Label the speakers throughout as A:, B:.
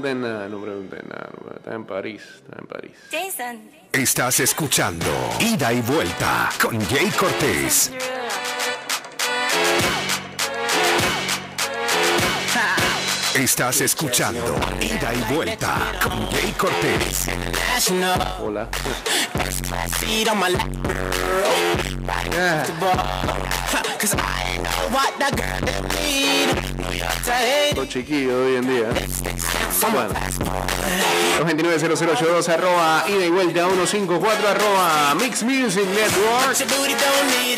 A: pregunten nada, no pregunten nada. Está en París, está en París.
B: Jason.
C: Estás escuchando Ida y Vuelta con Jay Cortés. Estás escuchando Ida y Vuelta con Jay Cortés.
A: Hola. Todo chiquillo hoy en día. Bueno. 229-0082 arroba ida y vuelta 154 arroba Mix Music Network.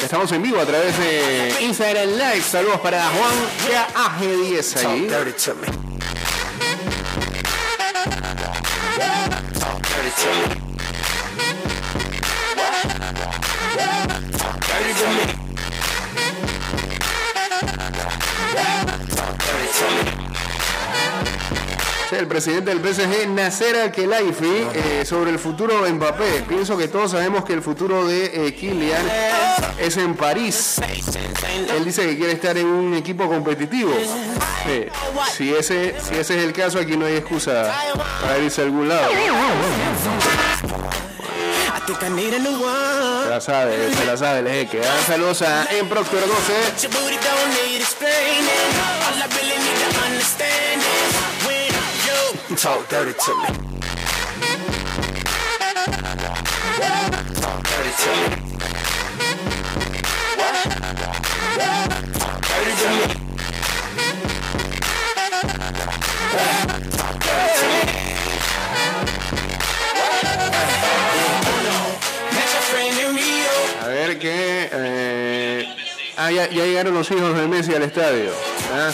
A: Estamos en vivo a través de Instagram Live. Saludos para Juan KAG10 ahí.
D: dirty to me. Talk dirty to me.
A: El presidente del PSG, Nasser Al-Khelaifi, eh, sobre el futuro de Mbappé. Pienso que todos sabemos que el futuro de eh, Kylian es en París. Él dice que quiere estar en un equipo competitivo. Si, ese, si ese es el caso, aquí no hay excusa para irse a algún lado. Se la sabe, se la sabe el jeque. Ah, Saludos a En Proctor 12.
D: Your booty don't need explaining. All I really need to understand is when you talk dirty to me. Talk dirty to me. Talk dirty to me.
A: Ah, ya, llegaron los hijos de Messi al estadio. ¿ah?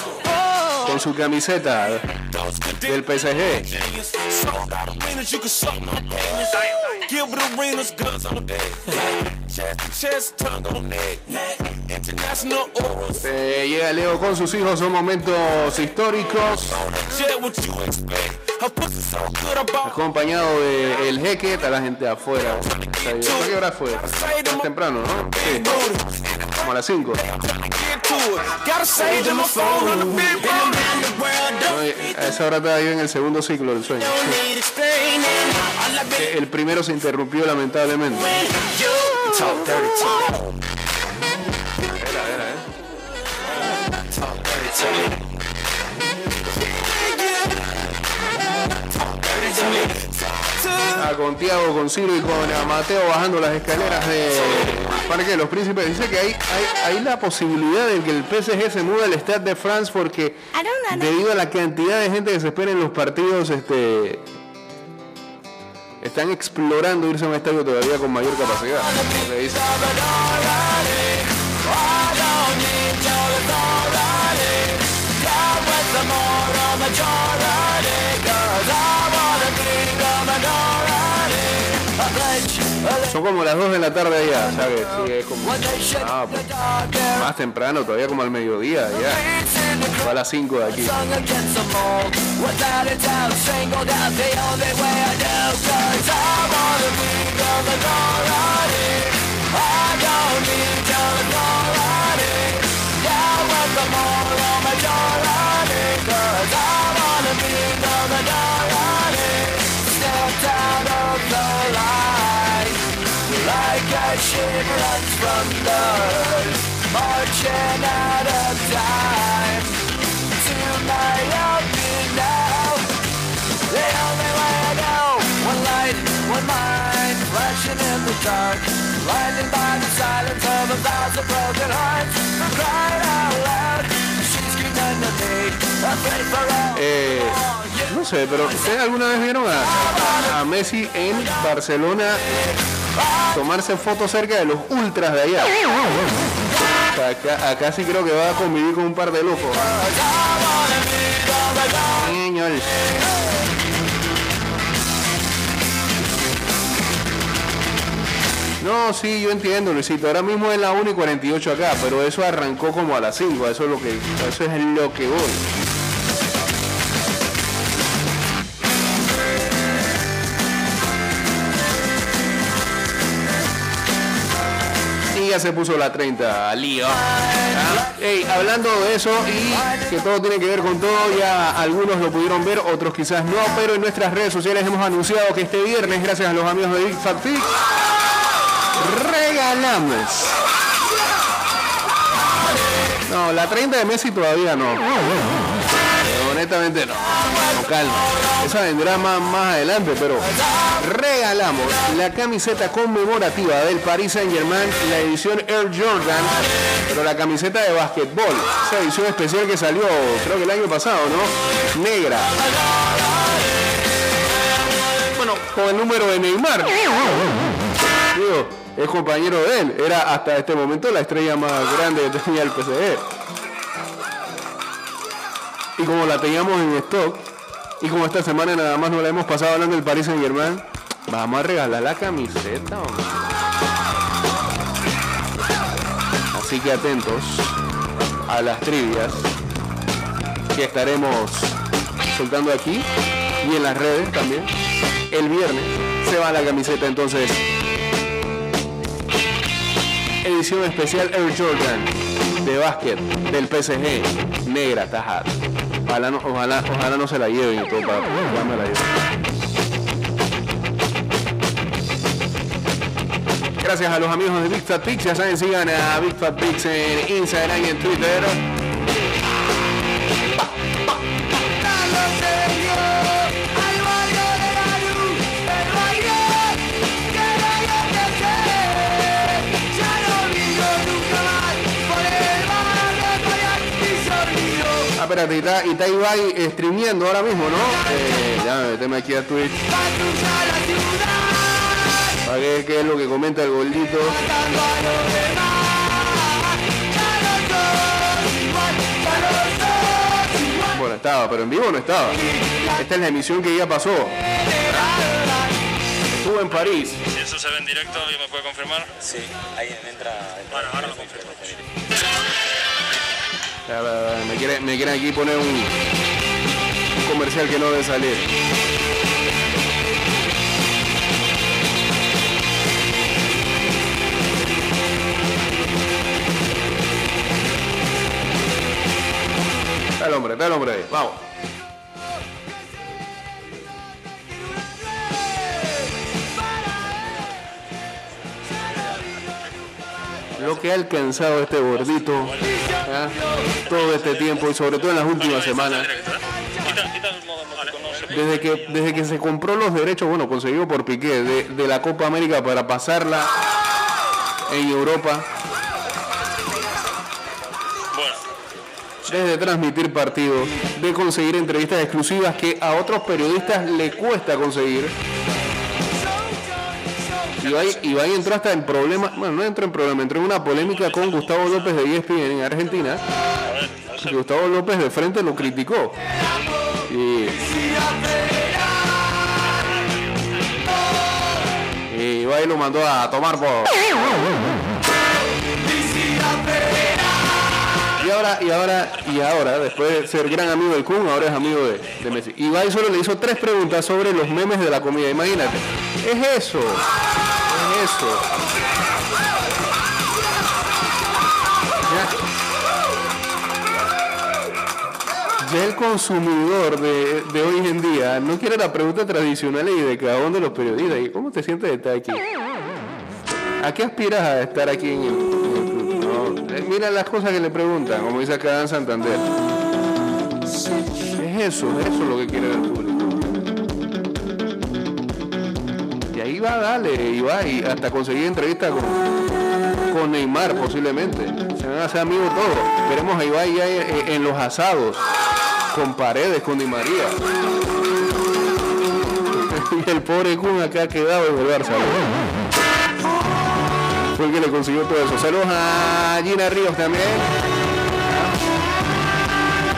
A: Con su camiseta del PSG. Eh, llega Leo con sus hijos, son momentos históricos. Acompañado de el jeque, está la gente afuera. ¿A qué hora fue? Temprano, ¿no? A las 5. A esa hora yo en el segundo ciclo del sueño. El primero se interrumpió lamentablemente. Ah, con Tiago, con Ciro y con Mateo bajando las escaleras de Parque de los Príncipes. Dice que hay, hay, hay la posibilidad de que el PSG se mude al Stade de France porque debido a la cantidad de gente que se espera en los partidos, este están explorando irse a un estadio todavía con mayor capacidad. Dice. Son como las 2 de la tarde allá, ¿sabes? Sí, es como. Ah, pues, más temprano, todavía como al mediodía, ya. A las 5 de aquí.
E: Marching runs from those Marching out of time. Tonight I'll be now The only way I know. One light, one mind Flashing in the dark. Blinded by the silence of a thousand broken hearts. Out loud. Me Afraid for all.
A: Eh. No sé, pero ¿ustedes alguna vez vieron a, a Messi en Barcelona tomarse fotos cerca de los ultras de allá? Acá, sí creo que va a convivir con un par de locos. No, sí, yo entiendo, Luisito. Ahora mismo es la 1 y 48 acá, pero eso arrancó como a las 5. Eso es lo que, eso es lo que voy. Se puso la 30, lío. Ah, ey, hablando de eso y que todo tiene que ver con todo, ya algunos lo pudieron ver, otros quizás no, pero en nuestras redes sociales hemos anunciado que este viernes, gracias a los amigos de Big Fat regalamos. No, la 30 de Messi todavía no. Honestamente no. Calma. Esa vendrá más, más adelante, pero regalamos la camiseta conmemorativa del Paris Saint Germain, la edición Air Jordan, pero la camiseta de básquetbol, esa edición especial que salió creo que el año pasado, ¿no? Negra. Bueno, con el número de Neymar. Digo, es compañero de él. Era hasta este momento la estrella más grande que tenía el PSG. Y como la teníamos en stock, y como esta semana nada más no la hemos pasado hablando del Paris Saint Germain, vamos a regalar la camiseta. Así que atentos a las trivias que estaremos soltando aquí y en las redes también. El viernes se va la camiseta entonces edición especial Air Jordan de básquet del PSG negra tajada. Ojalá no, ojalá, ojalá no se la lleven y. Gracias a los amigos de Big Fat Pigs, ya saben, sigan a Big Fat Pigs en Instagram y en Twitter. Espérate, y está, y está Ibai streameando ahora mismo, ¿no? Eh, ya me meteme aquí a Twitch. Para ver qué es lo que comenta el gordito. Bueno, estaba, pero en vivo no estaba. Esta es la emisión que ya pasó. Estuvo en París.
B: Si eso se ve en directo, ¿alguien me puede confirmar?
F: Sí, ahí entra.
B: Bueno, ahora lo confirmo.
A: Me quieren, me quieren aquí poner un, comercial que no debe salir. Está el hombre, está el hombre ahí. Vamos. Lo que ha alcanzado este gordito ¿ah? todo este tiempo y sobre todo en las últimas semanas. Desde que, desde que se compró los derechos, bueno, conseguido por Piqué, de, de la Copa América para pasarla en Europa, desde transmitir partidos, de conseguir entrevistas exclusivas que a otros periodistas le cuesta conseguir. Ibai, Ibai entró hasta en problemas, bueno, no entró en problema, entró en una polémica con Gustavo López de ESPN en Argentina. Gustavo López de frente lo criticó. Y, y Ibai lo mandó a tomar por. Y ahora, y ahora, y ahora, después de ser gran amigo del Kun, ahora es amigo de, de Messi. Ibai solo le hizo tres preguntas sobre los memes de la comida. Imagínate. Es eso. Es eso. Ya. El consumidor de, de hoy en día no quiere la pregunta tradicional y de cada uno de los periodistas. ¿Y cómo te sientes de estar aquí? ¿A qué aspiras a estar aquí en el? No, eh, mira las cosas que le preguntan, como dice acá en Santander. Es eso, es eso lo que quiere ver el público. Y ahí va, dale, y hasta conseguir entrevista con, con Neymar posiblemente. Se van a hacer amigos todos. Veremos a Ibai ya en, en los asados, con paredes, con Di María. y el pobre Kun acá ha quedado en el Barça. Fue el que le consiguió todo eso. Saludos a Gina Ríos también.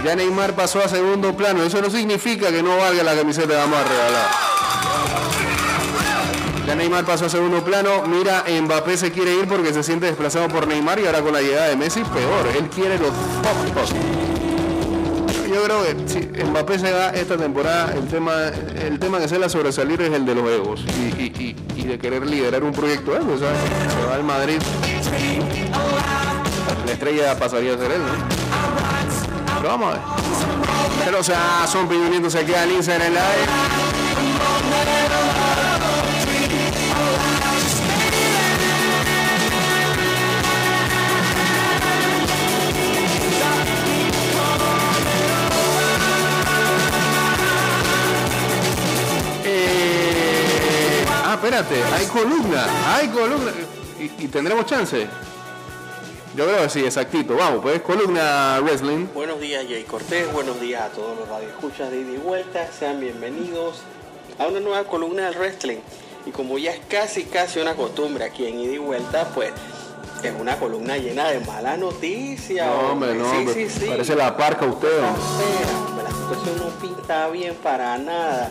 A: Ya Neymar pasó a segundo plano. Eso no significa que no valga la camiseta que vamos a. Ya Neymar pasó a segundo plano. Mira, Mbappé se quiere ir porque se siente desplazado por Neymar y ahora con la llegada de Messi peor. Él quiere los yo creo que si Mbappé se va esta temporada, el tema, el tema que se le sobresalir es el de los egos y, de querer liderar un proyecto ¿sabes? Se va al Madrid. La estrella pasaría a ser él, ¿no? Pero vamos a ver. Pero o sea, son piñonitos aquí al Instagram Live. Espérate, hay columna, hay columna. ¿Y, y tendremos chance? Yo creo que sí, exactito. Vamos, pues columna wrestling.
F: Buenos días Jay Cortés, buenos días a todos los radioescuchas de ida y vuelta, sean bienvenidos a una nueva columna del wrestling. Y como ya es casi casi una costumbre aquí en ida y vuelta, pues es una columna llena de malas noticias.
A: No, hombre, no,
F: sí,
A: hombre.
F: sí, sí.
A: Parece la parca usted. hombre,
F: La situación no pinta bien para nada.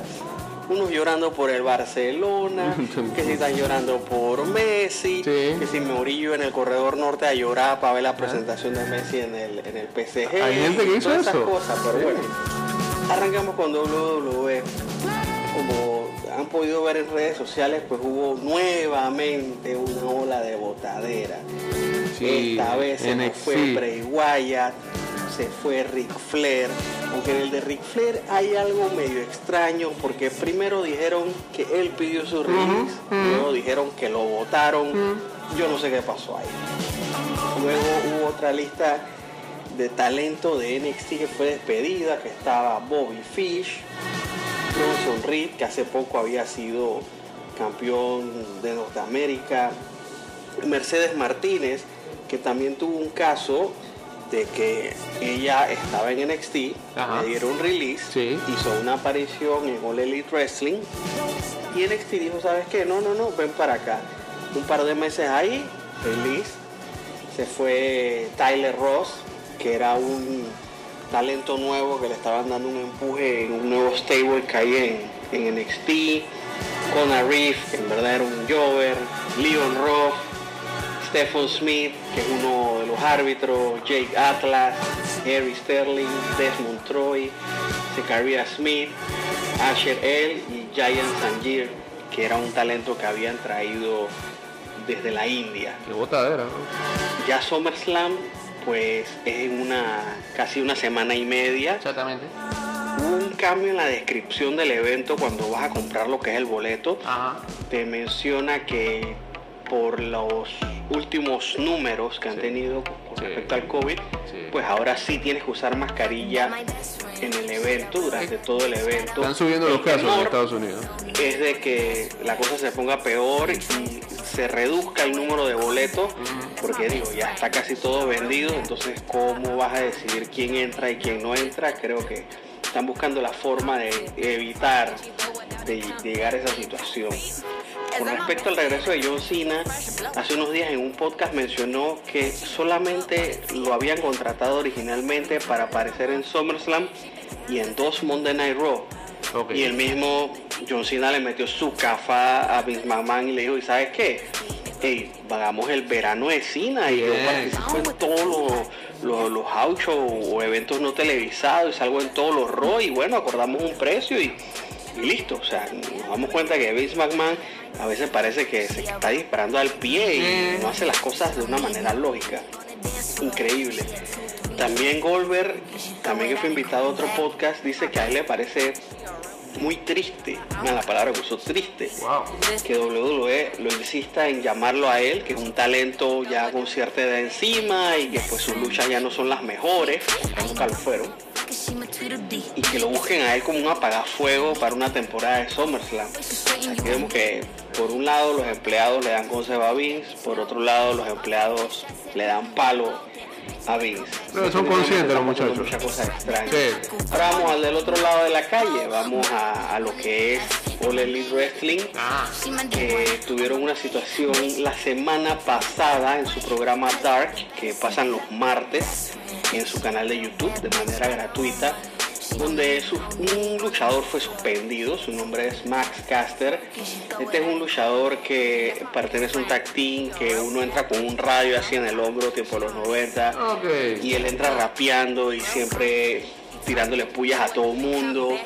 F: Unos llorando por el Barcelona, que si están llorando por Messi,
A: Sí.
F: que si Mourinho en el corredor norte a llorar para ver la presentación de Messi en el, en el PSG.
A: Hay gente que hizo
F: todas esas
A: eso.
F: cosas, pero
A: Sí.
F: bueno. Arrancamos con WWE. Como han podido ver en redes sociales, pues hubo nuevamente una ola de botadera.
A: Sí,
F: Esta vez se nos fue Bray Wyatt, se fue Ric Flair. Aunque en el de Ric Flair hay algo medio extraño, porque primero dijeron que él pidió su release, luego dijeron que lo votaron. Yo no sé qué pasó ahí. Luego hubo otra lista de talento de NXT que fue despedida, que estaba Bobby Fish, Bronson Reed, que hace poco había sido campeón de Norteamérica, Mercedes Martínez, que también tuvo un caso de que ella estaba en NXT,
A: Ajá.
F: le dieron release,
A: Sí.
F: hizo una aparición en All Elite Wrestling y NXT dijo, ¿sabes qué? No, no, no, ven para acá. Un par de meses ahí, release, se fue Tyler Ross, que era un talento nuevo que le estaban dando un empuje en un nuevo stable que hay en, en NXT. Conor Reeve, que en verdad era un Jover. Leon Roth, Stephen Smith, que es uno de los árbitros. Jake Atlas, Harry Sterling, Desmond Troy, Zachariah Smith, Asher L y Giant Sanjir, que era un talento que habían traído desde la India
A: Qué botadera, ¿no?
F: ya SummerSlam pues es en una casi una semana y media
A: Exactamente.
F: hubo un cambio en la descripción del evento cuando vas a comprar lo que es el boleto
A: Ajá.
F: te menciona que por los últimos números que han
A: Sí.
F: tenido con
A: Sí.
F: respecto al COVID,
A: Sí.
F: pues ahora sí tienes que usar mascarilla en el evento, durante todo el evento.
A: Están subiendo los casos en Estados Unidos.
F: es de que la cosa se ponga peor y se reduzca el número de boletos, porque digo, ya está casi todo vendido, entonces ¿cómo vas a decidir quién entra y quién no entra? Creo que están buscando la forma de evitar de llegar a esa situación. Con respecto al regreso de John Cena, hace unos días en un podcast mencionó que solamente lo habían contratado originalmente para aparecer en SummerSlam y en dos Monday Night Raw. Y el mismo John Cena le metió su cafa a Vince McMahon y le dijo, ¿y sabes qué? Hey, hagamos el verano de Cena y yo participo en todos los, los, los o eventos no televisados y salgo en todos los Raw y bueno, acordamos un precio y, y listo. O sea, nos damos cuenta que Vince McMahon a veces parece que se está disparando al pie y no hace las cosas de una manera lógica. Increíble. También Goldberg, también que fue invitado a otro podcast, dice que a él le parece muy triste, la palabra que usó triste,
A: Wow.
F: que WWE lo insista en llamarlo a él, que es un talento ya con cierta edad encima y que pues sus luchas ya no son las mejores, nunca lo fueron, y que lo busquen a él como un apagafuego para una temporada de SummerSlam. Aquí vemos que por un lado los empleados le dan consejo a Vince, por otro lado los empleados le dan palo a Vince.
A: Pero son conscientes los muchachos.
F: Muchas cosas extrañas.
A: Sí.
F: Ahora vamos al del otro lado de la calle, vamos a, a lo que es All Elite Wrestling,
A: Ah.
F: que tuvieron una situación la semana pasada en su programa Dark, que pasan los martes en su canal de YouTube de manera gratuita, donde su- un luchador fue suspendido, su nombre es Max Caster. Este es un luchador que pertenece a un tag team, que uno entra con un radio así en el hombro, tipo los 90
A: Ok.
F: y él entra rapeando y siempre tirándole pullas a todo el mundo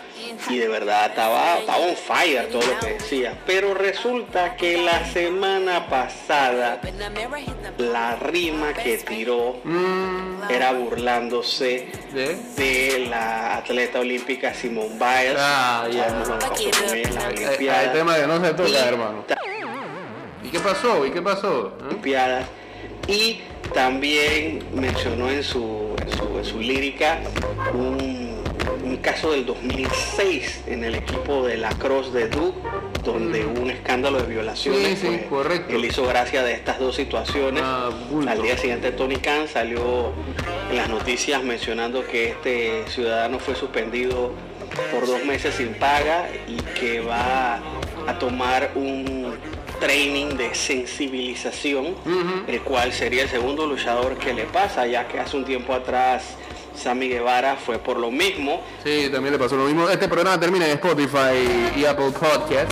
F: y de verdad estaba, estaba on fire todo lo que decía. Pero resulta que la semana pasada la rima que tiró era burlándose
A: ¿De?
F: de la atleta olímpica Simone Biles.
A: Ah, ya.
F: Las
A: Eh,
F: Olimpiadas.
A: Hay tema que no se
F: Y
A: toca, hermano.
F: ta-
A: ¿Y qué pasó? ¿Y qué pasó? ¿Eh?
F: Y también mencionó en su, en su, lírica un, un caso del 2006 en el equipo de la Cross de Duke, donde hubo un escándalo de violaciones.
A: Sí, sí, correcto.
F: Él hizo gracia de estas dos situaciones.
A: Ah.
F: Al día siguiente Tony Khan salió en las noticias mencionando que este ciudadano fue suspendido por dos meses sin paga y que va a tomar un training de sensibilización, el cual sería el segundo luchador que le pasa, ya que hace un tiempo atrás Sammy Guevara fue por lo mismo.
A: Sí, también le pasó lo mismo. Este programa termina en Spotify y Apple Podcast.